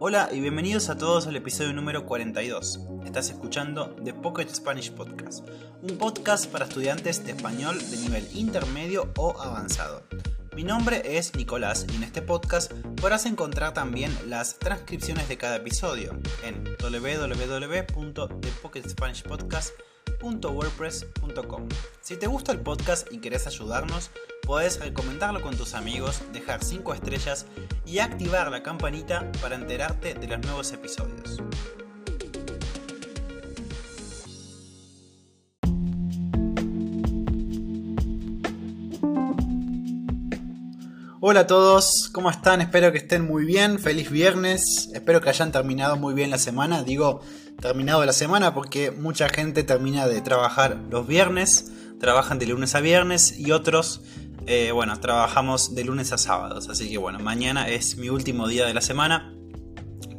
Hola y bienvenidos a todos al episodio número 42. Estás escuchando The Pocket Spanish Podcast, un podcast para estudiantes de español de nivel intermedio o avanzado. Mi nombre es Nicolás y en este podcast podrás encontrar también las transcripciones de cada episodio en www.thepocketspanishpodcast.wordpress.com. Si te gusta el podcast y querés ayudarnos, Puedes recomendarlo con tus amigos, dejar 5 estrellas y activar la campanita para enterarte de los nuevos episodios. Hola a todos, ¿cómo están? Espero que estén muy bien, feliz viernes, espero que hayan terminado muy bien la semana, digo terminado la semana porque mucha gente termina de trabajar los viernes, trabajan de lunes a viernes y otros eh, bueno, trabajamos de lunes a sábados, así que bueno, mañana es mi último día de la semana,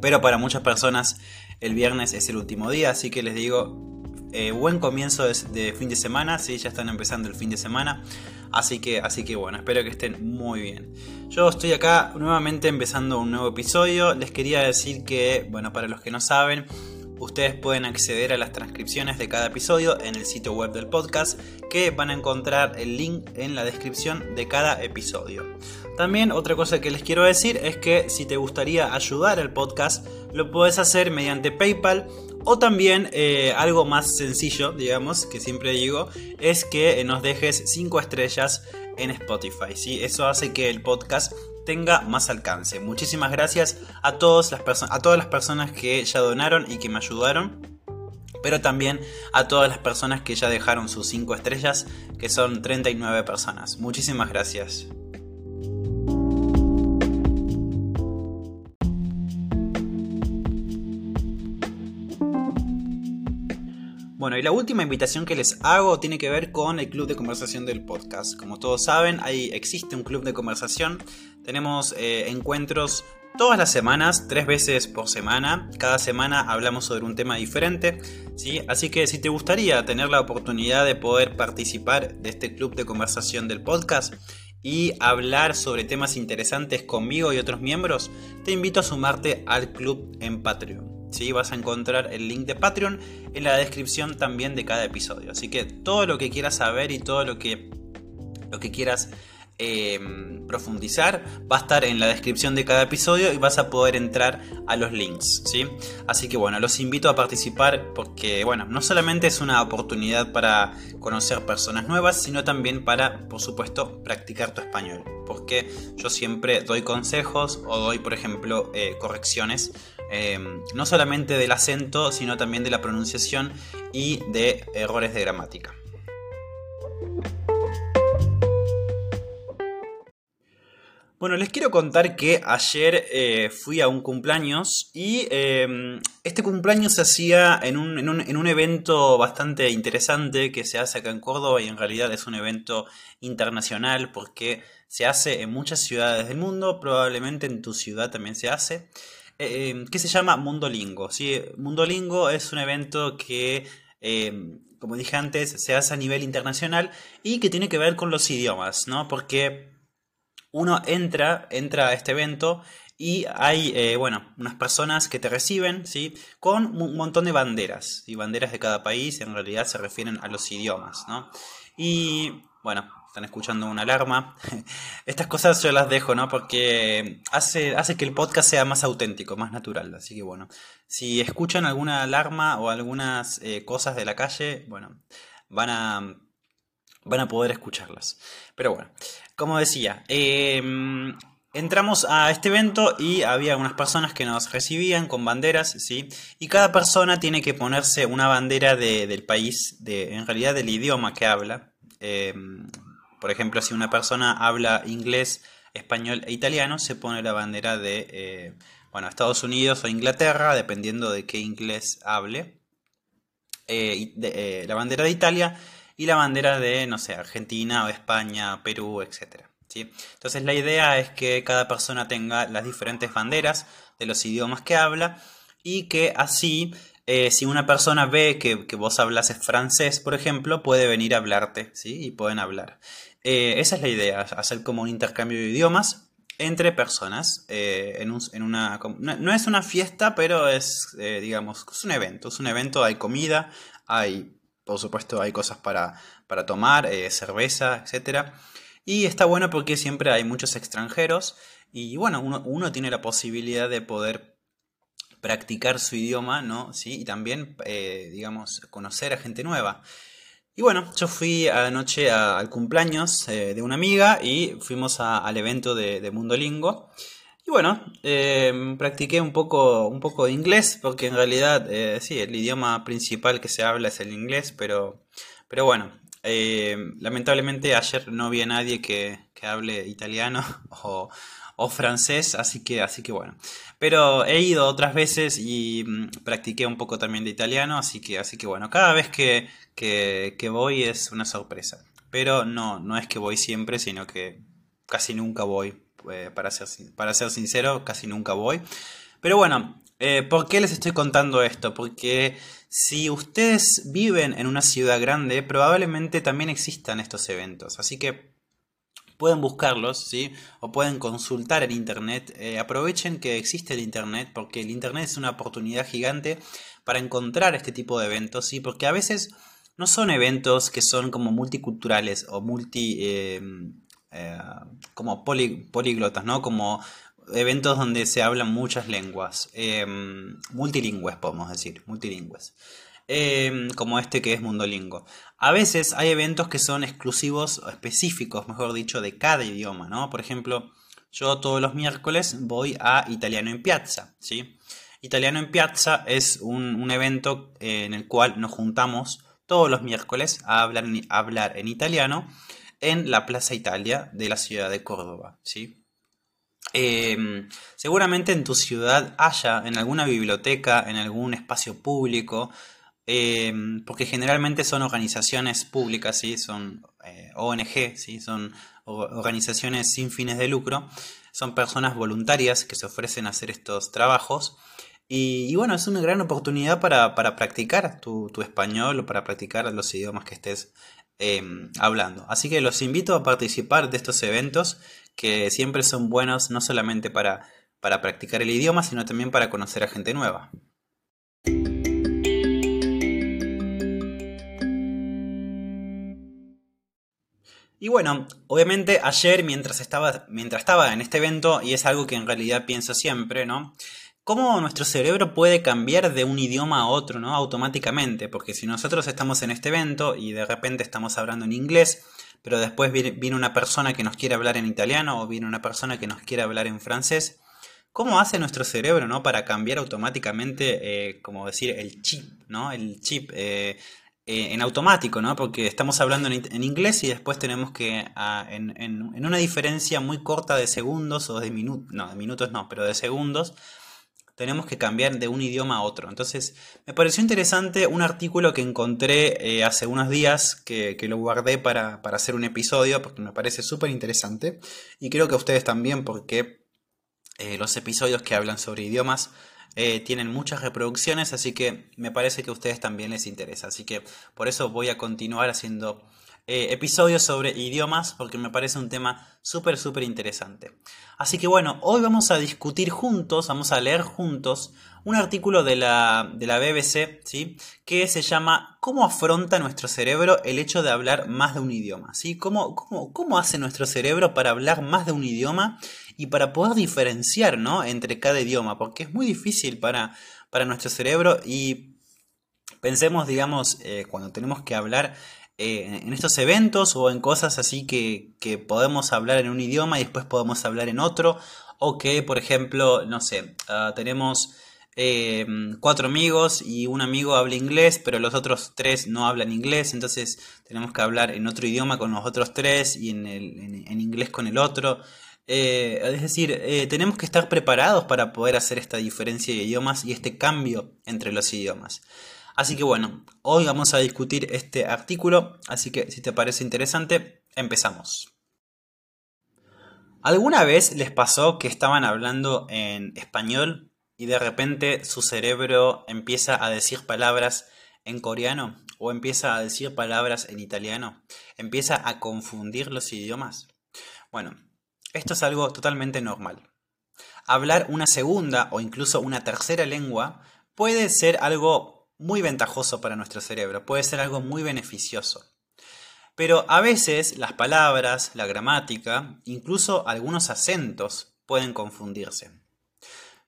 pero para muchas personas el viernes es el último día, así que les digo, eh, buen comienzo de, fin de semana, sí, ya están empezando el fin de semana, así que, así que bueno, espero que estén muy bien. Yo estoy acá nuevamente empezando un nuevo episodio, les quería decir que, bueno, para los que no saben, Ustedes pueden acceder a las transcripciones de cada episodio en el sitio web del podcast, que van a encontrar el link en la descripción de cada episodio. También otra cosa que les quiero decir es que si te gustaría ayudar al podcast, lo puedes hacer mediante PayPal o también eh, algo más sencillo, digamos, que siempre digo, es que nos dejes 5 estrellas en Spotify. ¿sí? Eso hace que el podcast tenga más alcance. Muchísimas gracias a, todas las a todas las personas que ya donaron y que me ayudaron. Pero también a todas las personas que ya dejaron sus 5 estrellas, que son 39 personas. Muchísimas gracias. Bueno, y la última invitación que les hago tiene que ver con el club de conversación del podcast. Como todos saben, ahí existe un club de conversación. Tenemos eh, encuentros todas las semanas, tres veces por semana. Cada semana hablamos sobre un tema diferente. ¿sí? Así que si te gustaría tener la oportunidad de poder participar de este club de conversación del podcast, y hablar sobre temas interesantes conmigo y otros miembros, te invito a sumarte al club en Patreon. ¿sí? Vas a encontrar el link de Patreon en la descripción también de cada episodio. Así que todo lo que quieras saber y todo lo que, lo que quieras em, profundizar va a estar en la descripción de cada episodio y vas a poder entrar a los links. ¿sí? Así que bueno, los invito a participar porque bueno, no solamente es una oportunidad para conocer personas nuevas, sino también para, por supuesto, practicar tu español. Porque yo siempre doy consejos o doy, por ejemplo, eh, correcciones Em, no solamente del acento, sino también de la pronunciación y de errores de gramática. Bueno, les quiero contar que ayer eh, fui a un cumpleaños y em, este cumpleaños se hacía en un, en un, evento bastante interesante que se hace acá en Córdoba y en realidad es un evento internacional porque se hace en muchas ciudades del mundo, probablemente en tu ciudad también se hace. Eh, que se llama Mundolingo. ¿sí? Mundolingo es un evento que, eh, como dije antes, se hace a nivel internacional y que tiene que ver con los idiomas, ¿no? Porque uno entra, entra a este evento y hay, eh, bueno, unas personas que te reciben, ¿sí? Con un montón de banderas, y banderas de cada país, en realidad se refieren a los idiomas, ¿no? Y, bueno, están escuchando una alarma. Estas cosas yo las dejo, ¿no? Porque hace, hace que el podcast sea más auténtico, más natural. Así que bueno, si escuchan alguna alarma o algunas eh, cosas de la calle, bueno, van a, van a poder escucharlas. Pero bueno, como decía, em, entramos a este evento y había unas personas que nos recibían con banderas, ¿sí? Y cada persona tiene que ponerse una bandera del país, de, en realidad del idioma que habla. Em, por ejemplo, si una persona habla inglés, español e italiano, se pone la bandera de eh, bueno, Estados Unidos o Inglaterra, dependiendo de qué inglés hable. Eh, eh, la bandera de Italia y la bandera de, no sé, Argentina o España, Perú, etc. ¿sí? Entonces la idea es que cada persona tenga las diferentes banderas de los idiomas que habla y que así si una persona ve que, que, vos hablas francés, por ejemplo, puede venir a hablarte, ¿sí? Y pueden hablar. Eh, esa es la idea, hacer como un intercambio de idiomas. entre personas. Eh, en, una, no, es una fiesta, pero es, eh, digamos, es un evento. Es un evento, hay comida, hay, por supuesto, hay cosas para, para tomar, eh, cerveza, etc. Y está bueno porque siempre hay muchos extranjeros y bueno, uno, uno tiene la posibilidad de poder practicar su idioma, ¿no? ¿Sí? Y también, digamos, conocer a gente nueva. Y bueno, yo fui anoche al cumpleaños eh, de una amiga y fuimos al evento de, Mundo Lingo. Y bueno, eh, practiqué un poco, un poco de inglés, porque en realidad, eh, sí, el idioma principal que se habla es el inglés, pero, pero bueno, lamentablemente ayer no vi a nadie que, que hable italiano o, o francés, así que, así que bueno. Pero he ido otras veces y mm, practiqué un poco también de italiano, así que, así que bueno, cada vez que, que, voy es una sorpresa. Pero no, no es que voy siempre, sino que casi nunca voy. Eh, para, ser, para ser sincero, casi nunca voy. Pero bueno, eh, ¿por qué les estoy contando esto? Porque si ustedes viven en una ciudad grande, probablemente también existan estos eventos. Así que pueden buscarlos, ¿sí? O pueden consultar en Internet. Eh, aprovechen que existe el Internet, porque el Internet es una oportunidad gigante para encontrar este tipo de eventos, ¿sí? Porque a veces no son eventos que son como multiculturales o multi... eh, como políglotas, ¿no? Como eventos donde se hablan muchas lenguas. multilingües, podemos decir, multilingües. Em, como este que es Mundolingo. A veces hay eventos que son exclusivos o específicos, mejor dicho, de cada idioma, ¿no? Por ejemplo, yo todos los miércoles voy a Italiano en Piazza, ¿sí? Italiano en Piazza es un, evento eh, en el cual nos juntamos todos los miércoles a hablar, hablar en italiano en la Plaza Italia de la ciudad de Córdoba, ¿sí? Em, seguramente en tu ciudad haya en alguna biblioteca, en algún espacio público, Em, porque generalmente son organizaciones públicas, ¿sí? son eh, ONG, ¿sí? son organizaciones sin fines de lucro, son personas voluntarias que se ofrecen a hacer estos trabajos. Y, bueno, es una gran oportunidad para, practicar tu, español o para practicar los idiomas que estés em, hablando. Así que los invito a participar de estos eventos que siempre son buenos no solamente para, para practicar el idioma, sino también para conocer a gente nueva. Y bueno, obviamente ayer mientras estaba, mientras estaba en este evento, y es algo que en realidad pienso siempre, ¿no? Cómo nuestro cerebro puede cambiar de un idioma a otro, ¿no? Automáticamente, porque si nosotros estamos en este evento y de repente estamos hablando en inglés, pero después viene una persona que nos quiere hablar en italiano o viene una persona que nos quiere hablar en francés, ¿Cómo hace nuestro cerebro ¿no? para cambiar automáticamente, eh, como decir, el chip, ¿no? El chip eh, eh, en automático, ¿no? Porque estamos hablando en, inglés y después tenemos que, ah, en, una diferencia muy corta de segundos o de minutos, no, de minutos no, pero de segundos, tenemos que cambiar de un idioma a otro. Entonces, me pareció interesante un artículo que encontré eh, hace unos días, que, lo guardé para, hacer un episodio, porque me parece súper interesante, y creo que a ustedes también, porque eh, los episodios que hablan sobre idiomas eh, tienen muchas reproducciones, así que me parece que a ustedes también les interesa. Así que por eso voy a continuar haciendo eh, episodios sobre idiomas porque me parece un tema súper, súper interesante. Así que bueno, hoy vamos a discutir juntos, vamos a leer juntos un artículo de la, de la BBC, ¿sí? Que se llama ¿Cómo afronta nuestro cerebro el hecho de hablar más de un idioma? ¿sí? ¿Cómo, cómo, cómo hace nuestro cerebro para hablar más de un idioma y para poder diferenciar ¿no? entre cada idioma? Porque es muy difícil para, para nuestro cerebro y pensemos, digamos, eh, cuando tenemos que hablar eh, en estos eventos o en cosas así que, que, podemos hablar en un idioma y después podemos hablar en otro, o que, por ejemplo, no sé, ah, tenemos eh, cuatro amigos y un amigo habla inglés, pero los otros tres no hablan inglés, entonces tenemos que hablar en otro idioma con los otros tres y en, en, inglés con el otro. Eh, es decir, tenemos que estar preparados para poder hacer esta diferencia de idiomas y este cambio entre los idiomas. Así que bueno, hoy vamos a discutir este artículo, así que si te parece interesante, empezamos. ¿Alguna vez les pasó que estaban hablando en español y de repente su cerebro empieza a decir palabras en coreano o empieza a decir palabras en italiano, empieza a confundir los idiomas. Bueno, esto es algo totalmente normal. Hablar una segunda o incluso una tercera lengua puede ser algo muy ventajoso para nuestro cerebro, puede ser algo muy beneficioso. Pero a veces las palabras, la gramática, incluso algunos acentos pueden confundirse.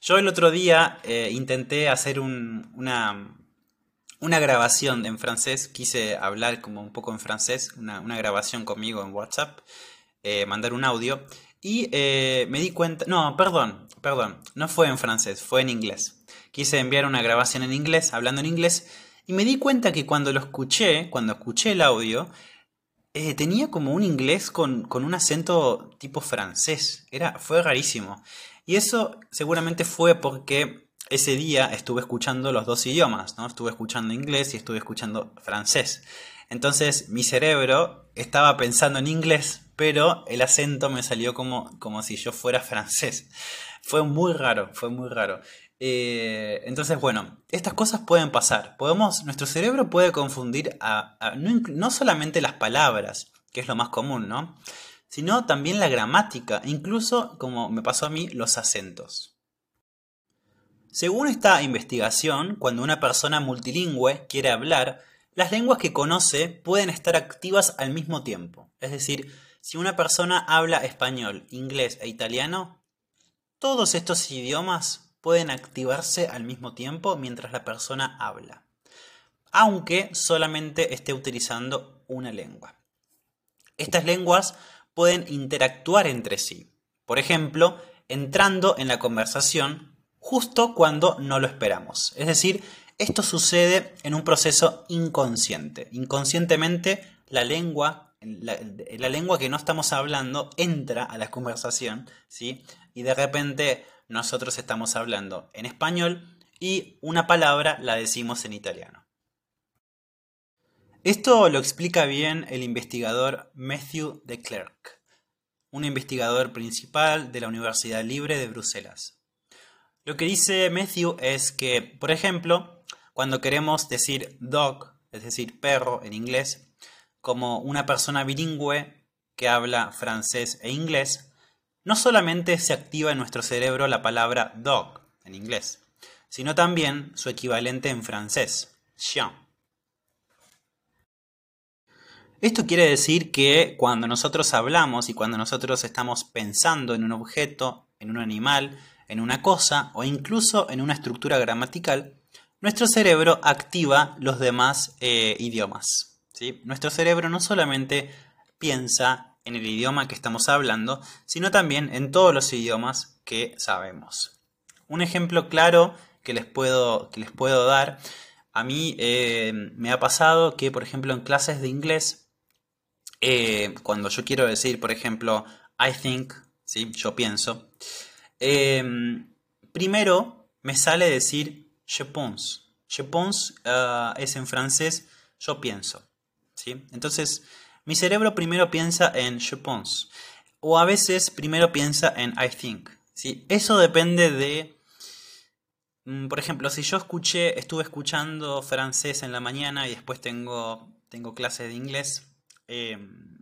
Yo el otro día eh, intenté hacer una, una grabación en francés, quise hablar como un poco en francés, una, grabación conmigo en WhatsApp, eh, mandar un audio, y eh, me di cuenta, no, perdón, perdón, no fue en francés, fue en inglés. Quise enviar una grabación en inglés, hablando en inglés, y me di cuenta que cuando lo escuché, cuando escuché el audio, eh, tenía como un inglés con, con, un acento tipo francés. Era, fue rarísimo. Y eso seguramente fue porque ese día estuve escuchando los dos idiomas, ¿no? Estuve escuchando inglés y estuve escuchando francés. Entonces mi cerebro estaba pensando en inglés, pero el acento me salió como, como si yo fuera francés. Fue muy raro, fue muy raro. Eh, entonces, bueno, estas cosas pueden pasar. Podemos, nuestro cerebro puede confundir no, no, solamente las palabras, que es lo más común, ¿no? Sino también la gramática, incluso, como me pasó a mí, los acentos. Según esta investigación, cuando una persona multilingüe quiere hablar, las lenguas que conoce pueden estar activas al mismo tiempo. Es decir, si una persona habla español, inglés e italiano, todos estos idiomas pueden activarse al mismo tiempo mientras la persona habla, aunque solamente esté utilizando una lengua. Estas lenguas pueden interactuar entre sí, por ejemplo, entrando en la conversación justo cuando no lo esperamos. Es decir, esto sucede en un proceso inconsciente. Inconscientemente la lengua, la, lengua que no estamos hablando entra a la conversación, ¿sí? Y de repente nosotros estamos hablando en español y una palabra la decimos en italiano. Esto lo explica bien el investigador Matthew de Klerk, un investigador principal de la Universidad Libre de Bruselas. Lo que dice Matthew es que, por ejemplo, cuando queremos decir dog, es decir, perro en inglés, como una persona bilingüe que habla francés e inglés, no solamente se activa en nuestro cerebro la palabra dog en inglés, sino también su equivalente en francés, chien. Esto quiere decir que cuando nosotros hablamos y cuando nosotros estamos pensando en un objeto, en un animal, en una cosa o incluso en una estructura gramatical, nuestro cerebro activa los demás eh, idiomas. Nuestro cerebro no solamente piensa en el idioma que estamos hablando, sino también en todos los idiomas que sabemos. Un ejemplo claro que les puedo, que les puedo dar, a mí eh, me ha pasado que, por ejemplo, en clases de inglés, eh, cuando yo quiero decir, por ejemplo, I think, ¿sí? yo pienso, Em, primero me sale decir je pense. Je pense ah, es en francés yo pienso. ¿sí? Entonces, mi cerebro primero piensa en je pense. O a veces primero piensa en I think. ¿sí? Eso depende de... Mm, por ejemplo, si yo escuché, estuve escuchando francés en la mañana y después tengo, tengo clases de inglés, em,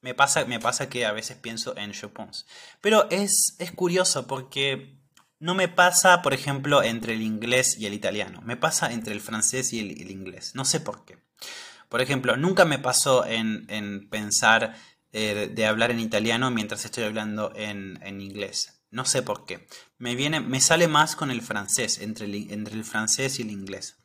me pasa, me pasa que a veces pienso en je pense. Pero es, es curioso porque no me pasa, por ejemplo, entre el inglés y el italiano. Me pasa entre el francés y el, inglés. No sé por qué. Por ejemplo, nunca me pasó en, pensar eh, de hablar en italiano mientras estoy hablando en, inglés. No sé por qué. Me, viene, me sale más con el francés, entre entre el francés y el inglés.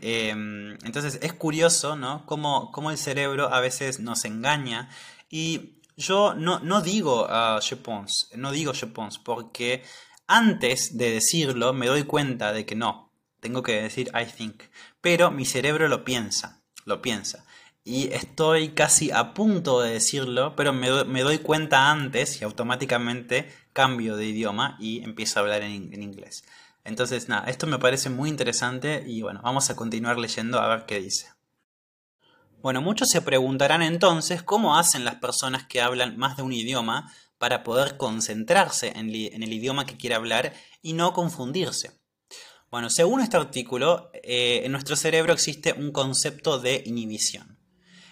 Em, entonces es curioso, ¿no? Cómo, el cerebro a veces nos engaña. Y yo no, no digo uh, je pense, no digo je pense, porque antes de decirlo me doy cuenta de que no, tengo que decir I think. Pero mi cerebro lo piensa, lo piensa. Y estoy casi a punto de decirlo, pero me, doy cuenta antes y automáticamente cambio de idioma y empiezo a hablar en inglés. Entonces, nada, esto me parece muy interesante y bueno, vamos a continuar leyendo a ver qué dice. Bueno, muchos se preguntarán entonces cómo hacen las personas que hablan más de un idioma para poder concentrarse en, el idioma que quiere hablar y no confundirse. Bueno, según este artículo, eh, en nuestro cerebro existe un concepto de inhibición,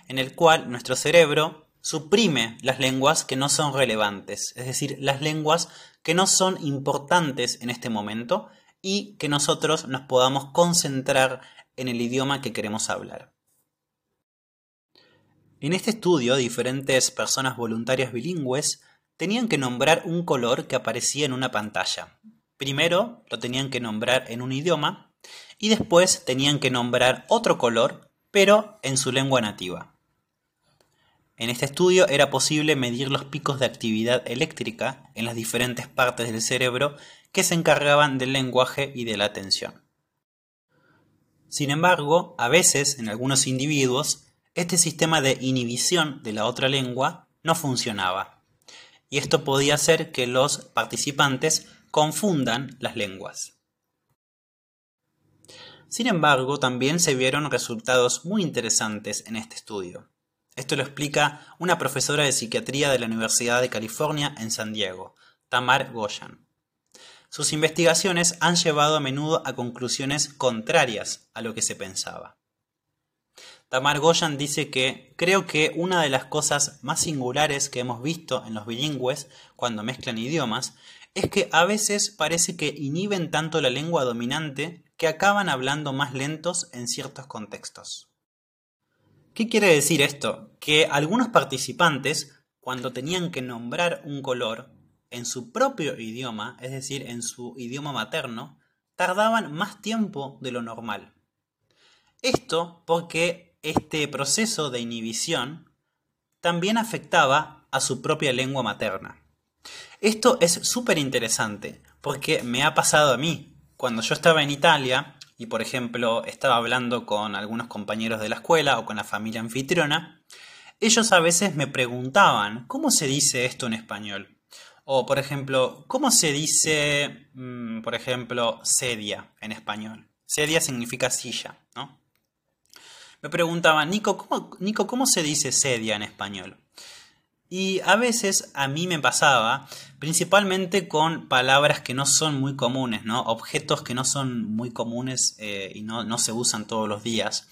en el cual nuestro cerebro suprime las lenguas que no son relevantes, es decir, las lenguas que no son importantes en este momento y que nosotros nos podamos concentrar en el idioma que queremos hablar. En este estudio, diferentes personas voluntarias bilingües tenían que nombrar un color que aparecía en una pantalla. Primero lo tenían que nombrar en un idioma y después tenían que nombrar otro color, pero en su lengua nativa. En este estudio era posible medir los picos de actividad eléctrica en las diferentes partes del cerebro que se encargaban del lenguaje y de la atención. Sin embargo, a veces, en algunos individuos, este sistema de inhibición de la otra lengua no funcionaba, y esto podía hacer que los participantes confundan las lenguas. Sin embargo, también se vieron resultados muy interesantes en este estudio. Esto lo explica una profesora de psiquiatría de la Universidad de California en San Diego, Tamar Goyan. Sus investigaciones han llevado a menudo a conclusiones contrarias a lo que se pensaba. Tamar Goyan dice que creo que una de las cosas más singulares que hemos visto en los bilingües cuando mezclan idiomas es que a veces parece que inhiben tanto la lengua dominante que acaban hablando más lentos en ciertos contextos. ¿Qué quiere decir esto? Que algunos participantes, cuando tenían que nombrar un color en su propio idioma, es decir, en su idioma materno, tardaban más tiempo de lo normal. Esto porque este proceso de inhibición también afectaba a su propia lengua materna. Esto es súper interesante porque me ha pasado a mí. Cuando yo estaba en Italia, y por ejemplo estaba hablando con algunos compañeros de la escuela o con la familia anfitriona, ellos a veces me preguntaban, ¿cómo se dice esto en español? O por ejemplo, ¿cómo se dice, mm, por ejemplo, sedia en español? Sedia significa silla, ¿no? Me preguntaban, Nico, ¿cómo, Nico, ¿cómo se dice sedia en español? Y a veces a mí me pasaba, principalmente con palabras que no son muy comunes, ¿no? Objetos que no son muy comunes eh, y no, se usan todos los días.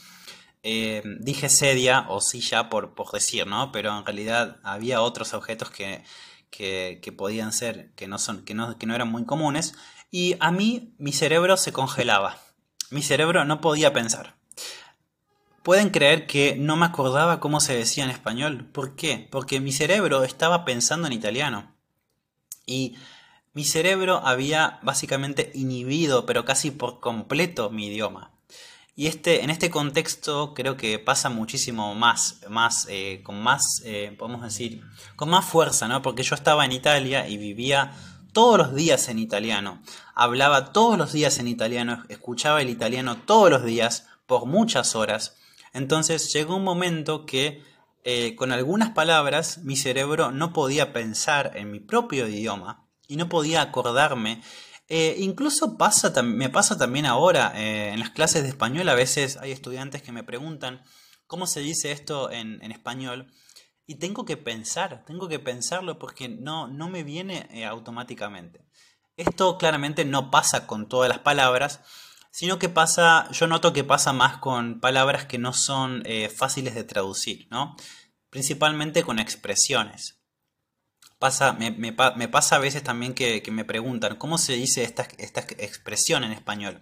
Eh, dije sedia o silla por, por decir, ¿no? Pero en realidad había otros objetos que, que, podían ser, que no, son, que, no, que no eran muy comunes. Y a mí mi cerebro se congelaba. Mi cerebro no podía pensar. Pueden creer que no me acordaba cómo se decía en español. ¿Por qué? Porque mi cerebro estaba pensando en italiano. Y mi cerebro había básicamente inhibido, pero casi por completo, mi idioma. Y este, en este contexto creo que pasa muchísimo más, más eh, con más, eh, podemos decir, con más fuerza, ¿no? Porque yo estaba en Italia y vivía todos los días en italiano. Hablaba todos los días en italiano, escuchaba el italiano todos los días por muchas horas. Entonces llegó un momento que eh, con algunas palabras mi cerebro no podía pensar en mi propio idioma y no podía acordarme. Eh, incluso pasa, me pasa también ahora eh, en las clases de español, a veces hay estudiantes que me preguntan cómo se dice esto en, español y tengo que pensar, tengo que pensarlo porque no, no me viene automáticamente. Esto claramente no pasa con todas las palabras, sino que pasa, yo noto que pasa más con palabras que no son eh, fáciles de traducir, ¿no? Principalmente con expresiones. Pasa, me, pasa a veces también que, me preguntan, ¿cómo se dice esta, esta expresión en español?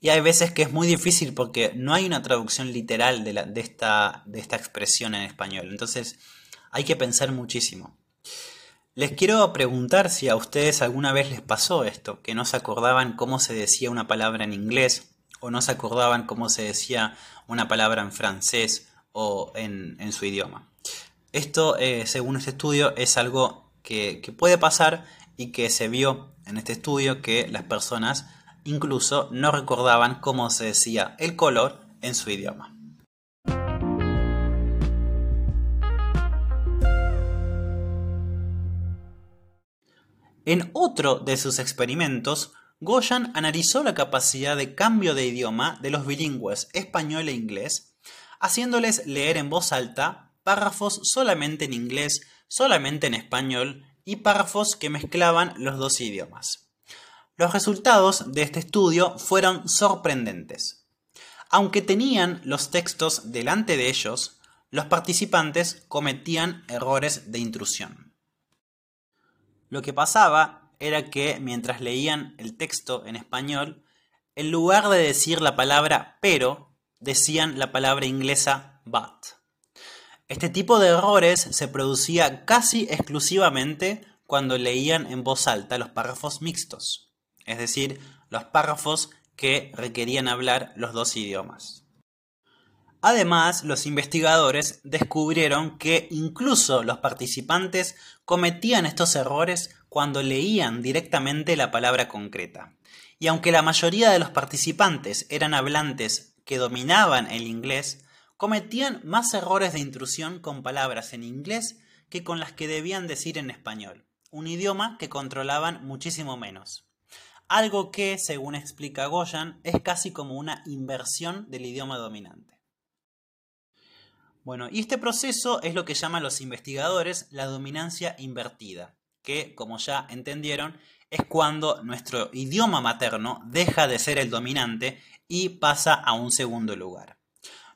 Y hay veces que es muy difícil porque no hay una traducción literal de, de, esta, de esta expresión en español. Entonces hay que pensar muchísimo. Les quiero preguntar si a ustedes alguna vez les pasó esto, que no se acordaban cómo se decía una palabra en inglés o no se acordaban cómo se decía una palabra en francés o en, su idioma. Esto, eh, según este estudio, es algo que, que puede pasar y que se vio en este estudio que las personas incluso no recordaban cómo se decía el color en su idioma. En otro de sus experimentos, Goyan analizó la capacidad de cambio de idioma de los bilingües español e inglés, haciéndoles leer en voz alta párrafos solamente en inglés, solamente en español y párrafos que mezclaban los dos idiomas. Los resultados de este estudio fueron sorprendentes. Aunque tenían los textos delante de ellos, los participantes cometían errores de intrusión. Lo que pasaba era que mientras leían el texto en español, en lugar de decir la palabra pero, decían la palabra inglesa but. Este tipo de errores se producía casi exclusivamente cuando leían en voz alta los párrafos mixtos, es decir, los párrafos que requerían hablar los dos idiomas. Además, los investigadores descubrieron que incluso los participantes cometían estos errores cuando leían directamente la palabra concreta. Y aunque la mayoría de los participantes eran hablantes que dominaban el inglés, cometían más errores de intrusión con palabras en inglés que con las que debían decir en español, un idioma que controlaban muchísimo menos. Algo que, según explica Goyan, es casi como una inversión del idioma dominante. Bueno, y este proceso es lo que llaman los investigadores la dominancia invertida, que, como ya entendieron, es cuando nuestro idioma materno deja de ser el dominante y pasa a un segundo lugar.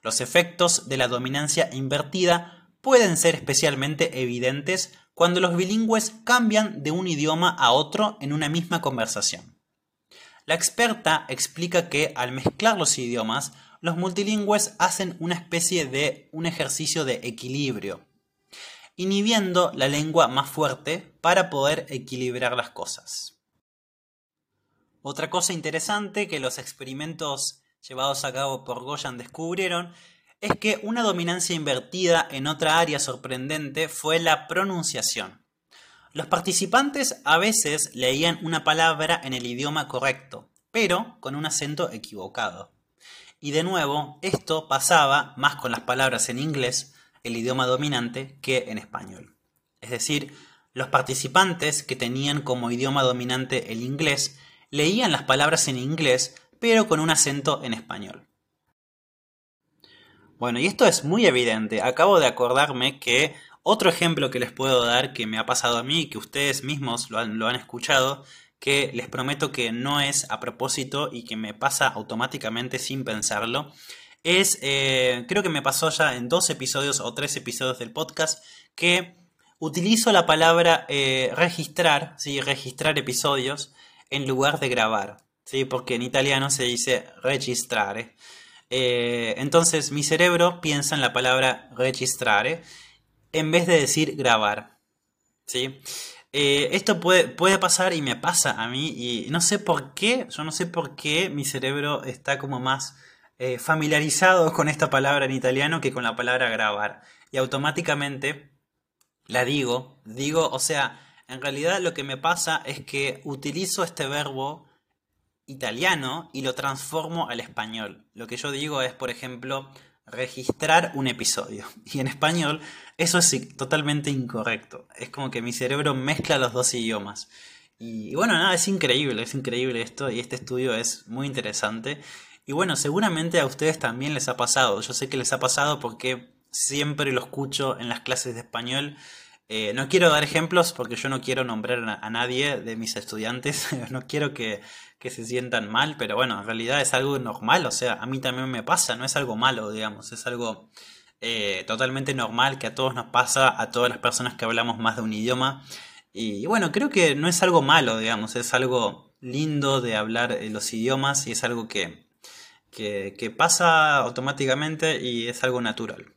Los efectos de la dominancia invertida pueden ser especialmente evidentes cuando los bilingües cambian de un idioma a otro en una misma conversación. La experta explica que al mezclar los idiomas, los multilingües hacen una especie de un ejercicio de equilibrio, inhibiendo la lengua más fuerte para poder equilibrar las cosas. Otra cosa interesante que los experimentos llevados a cabo por Goyan descubrieron es que una dominancia invertida en otra área sorprendente fue la pronunciación. Los participantes a veces leían una palabra en el idioma correcto, pero con un acento equivocado. Y de nuevo, esto pasaba más con las palabras en inglés, el idioma dominante, que en español. Es decir, los participantes que tenían como idioma dominante el inglés leían las palabras en inglés, pero con un acento en español. Bueno, y esto es muy evidente. Acabo de acordarme que otro ejemplo que les puedo dar que me ha pasado a mí y que ustedes mismos lo han, lo han escuchado que les prometo que no es a propósito y que me pasa automáticamente sin pensarlo. Es, eh, creo que me pasó ya en dos episodios o tres episodios del podcast, que utilizo la palabra eh, registrar, ¿sí? registrar episodios, en lugar de grabar, ¿sí? porque en italiano se dice registrare. Eh, entonces mi cerebro piensa en la palabra registrare en vez de decir grabar. ¿sí? Eh, esto puede, puede pasar y me pasa a mí y no sé por qué, yo no sé por qué mi cerebro está como más eh, familiarizado con esta palabra en italiano que con la palabra grabar. Y automáticamente la digo, digo, o sea, en realidad lo que me pasa es que utilizo este verbo italiano y lo transformo al español. Lo que yo digo es, por ejemplo, registrar un episodio. Y en español eso es totalmente incorrecto. Es como que mi cerebro mezcla los dos idiomas. Y, bueno, nada, es increíble, es increíble esto y este estudio es muy interesante. Y bueno, seguramente a ustedes también les ha pasado. Yo sé que les ha pasado porque siempre lo escucho en las clases de español. Eh, no quiero dar ejemplos porque yo no quiero nombrar a nadie de mis estudiantes. no quiero que, que se sientan mal, pero bueno, en realidad es algo normal, o sea, a mí también me pasa, no es algo malo, digamos, es algo eh, totalmente normal que a todos nos pasa, a todas las personas que hablamos más de un idioma. Y, bueno, creo que no es algo malo, digamos, es algo lindo de hablar los idiomas y es algo que, que pasa automáticamente y es algo natural.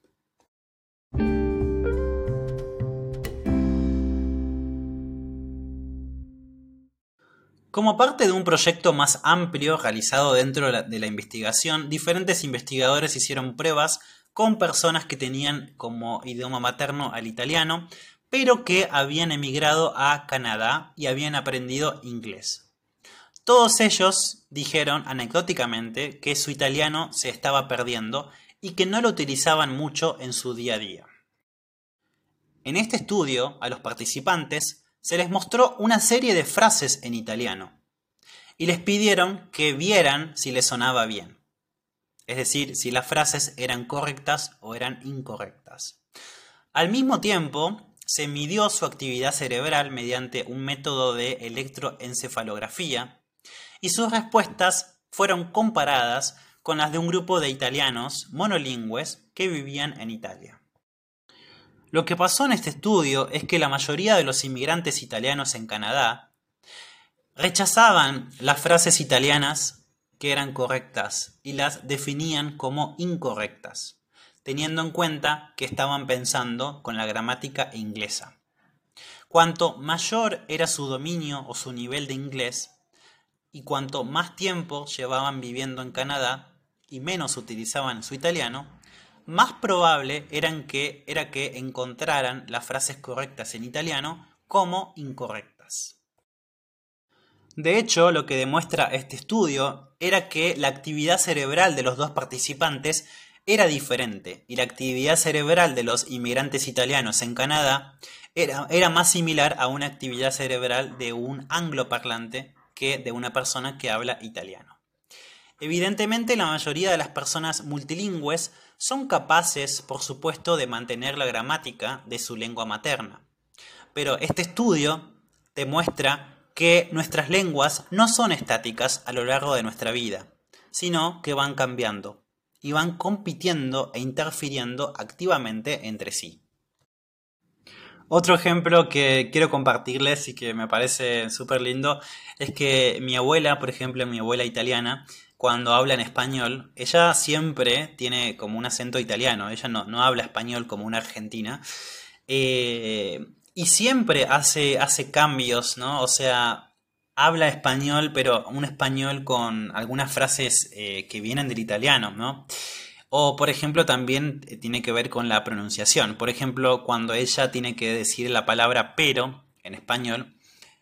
Como parte de un proyecto más amplio realizado dentro de la, investigación, diferentes investigadores hicieron pruebas con personas que tenían como idioma materno al italiano, pero que habían emigrado a Canadá y habían aprendido inglés. Todos ellos dijeron anecdóticamente que su italiano se estaba perdiendo y que no lo utilizaban mucho en su día a día. En este estudio, a los participantes se les mostró una serie de frases en italiano y les pidieron que vieran si les sonaba bien. Es decir, si las frases eran correctas o eran incorrectas. Al mismo tiempo, se midió su actividad cerebral mediante un método de electroencefalografía y sus respuestas fueron comparadas con las de un grupo de italianos monolingües que vivían en Italia. Lo que pasó en este estudio es que la mayoría de los inmigrantes italianos en Canadá rechazaban las frases italianas que eran correctas y las definían como incorrectas, teniendo en cuenta que estaban pensando con la gramática inglesa. Cuanto mayor era su dominio o su nivel de inglés, y cuanto más tiempo llevaban viviendo en Canadá y menos utilizaban su italiano, más probable era que encontraran las frases correctas en italiano como incorrectas. De hecho, lo que demuestra este estudio era que la actividad cerebral de los dos participantes era diferente y la actividad cerebral de los inmigrantes italianos en Canadá era más similar a una actividad cerebral de un angloparlante que de una persona que habla italiano. Evidentemente, la mayoría de las personas multilingües son capaces, por supuesto, de mantener la gramática de su lengua materna. Pero este estudio demuestra que nuestras lenguas no son estáticas a lo largo de nuestra vida, sino que van cambiando y van compitiendo e interfiriendo activamente entre sí. Otro ejemplo que quiero compartirles y que me parece súper lindo es que mi abuela, por ejemplo, mi abuela italiana, cuando habla en español, ella siempre tiene como un acento italiano, ella no, habla español como una argentina. Eh, y siempre hace, hace cambios, ¿no? O sea, habla español, pero un español con algunas frases eh, que vienen del italiano, ¿no? O, por ejemplo, también eh, tiene que ver con la pronunciación. Por ejemplo, cuando ella tiene que decir la palabra pero en español,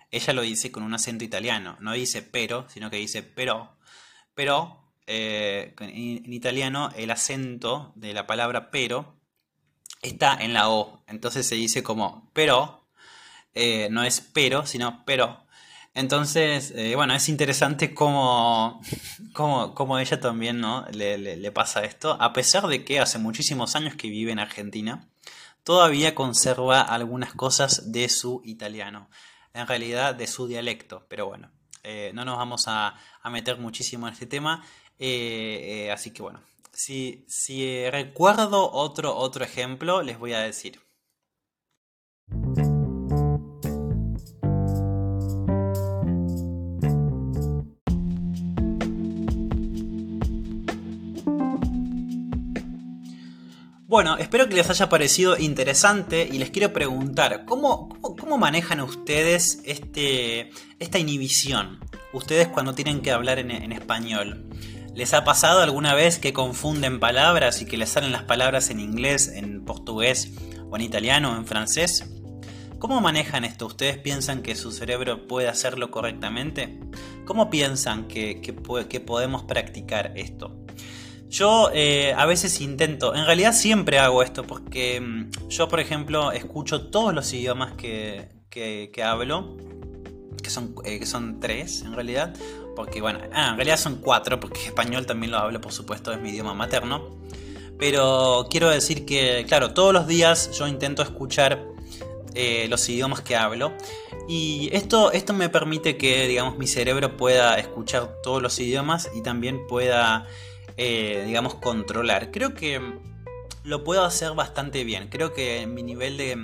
ella lo dice con un acento italiano. No dice pero, sino que dice pero. Pero eh, en, italiano el acento de la palabra pero está en la O. Entonces se dice como pero. Eh, no es pero, sino pero. Entonces, eh, bueno, es interesante cómo, cómo, ella también ¿no? Le, pasa esto, a pesar de que hace muchísimos años que vive en Argentina, todavía conserva algunas cosas de su italiano, en realidad de su dialecto, pero bueno, eh, no nos vamos a, meter muchísimo en este tema, eh, así que bueno, si, si recuerdo otro, otro ejemplo, les voy a decir. Bueno, espero que les haya parecido interesante y les quiero preguntar, ¿cómo, cómo, manejan ustedes este, esta inhibición? Ustedes cuando tienen que hablar en, español. ¿Les ha pasado alguna vez que confunden palabras y que les salen las palabras en inglés, en portugués o en italiano o en francés? ¿Cómo manejan esto? ¿Ustedes piensan que su cerebro puede hacerlo correctamente? ¿Cómo piensan que, que podemos practicar esto? Yo eh, a veces intento, en realidad siempre hago esto, porque mm, yo, por ejemplo, escucho todos los idiomas que, hablo, que son, eh, que son tres en realidad, porque bueno, ah, en realidad son cuatro, porque español también lo hablo, por supuesto, es mi idioma materno. Pero quiero decir que, claro, todos los días yo intento escuchar eh, los idiomas que hablo. Y esto, esto me permite que, digamos, mi cerebro pueda escuchar todos los idiomas y también pueda eh, digamos, controlar. Creo que lo puedo hacer bastante bien. Creo que mi nivel de...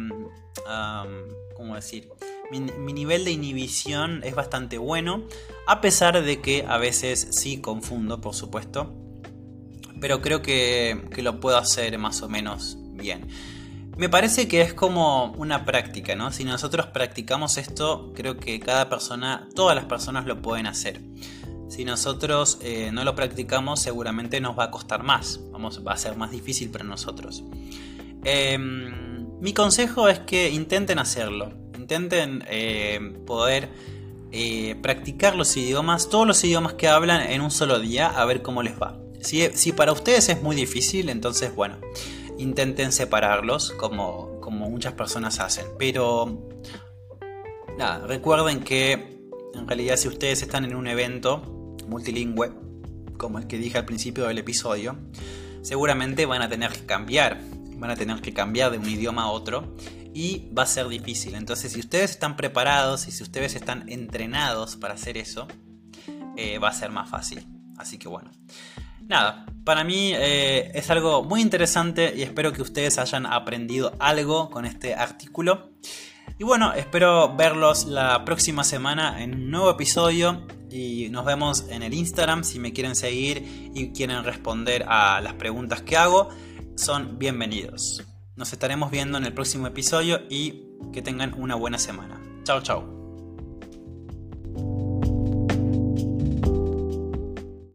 ¿Cómo decir? Mi, nivel de inhibición es bastante bueno, a pesar de que a veces sí confundo, por supuesto. Pero creo que, que lo puedo hacer más o menos bien. Me parece que es como una práctica, ¿no? Si nosotros practicamos esto, creo que cada persona, todas las personas lo pueden hacer. Si nosotros eh, no lo practicamos, seguramente nos va a costar más. Vamos, va a ser más difícil para nosotros. Em, mi consejo es que intenten hacerlo. Intenten eh, poder eh, practicar los idiomas, todos los idiomas que hablan en un solo día, a ver cómo les va. Si, si para ustedes es muy difícil, entonces bueno, intenten separarlos como, como muchas personas hacen. Pero nada, recuerden que en realidad si ustedes están en un evento multilingüe, como el que dije al principio del episodio, seguramente van a tener que cambiar, van a tener que cambiar de un idioma a otro y va a ser difícil. Entonces, si ustedes están preparados y si ustedes están entrenados para hacer eso, eh, va a ser más fácil. Así que bueno. nada, para mí eh, es algo muy interesante y espero que ustedes hayan aprendido algo con este artículo. Y bueno, espero verlos la próxima semana en un nuevo episodio y nos vemos en el Instagram si me quieren seguir y quieren responder a las preguntas que hago. Son bienvenidos. Nos estaremos viendo en el próximo episodio y que tengan una buena semana. Chao, chao.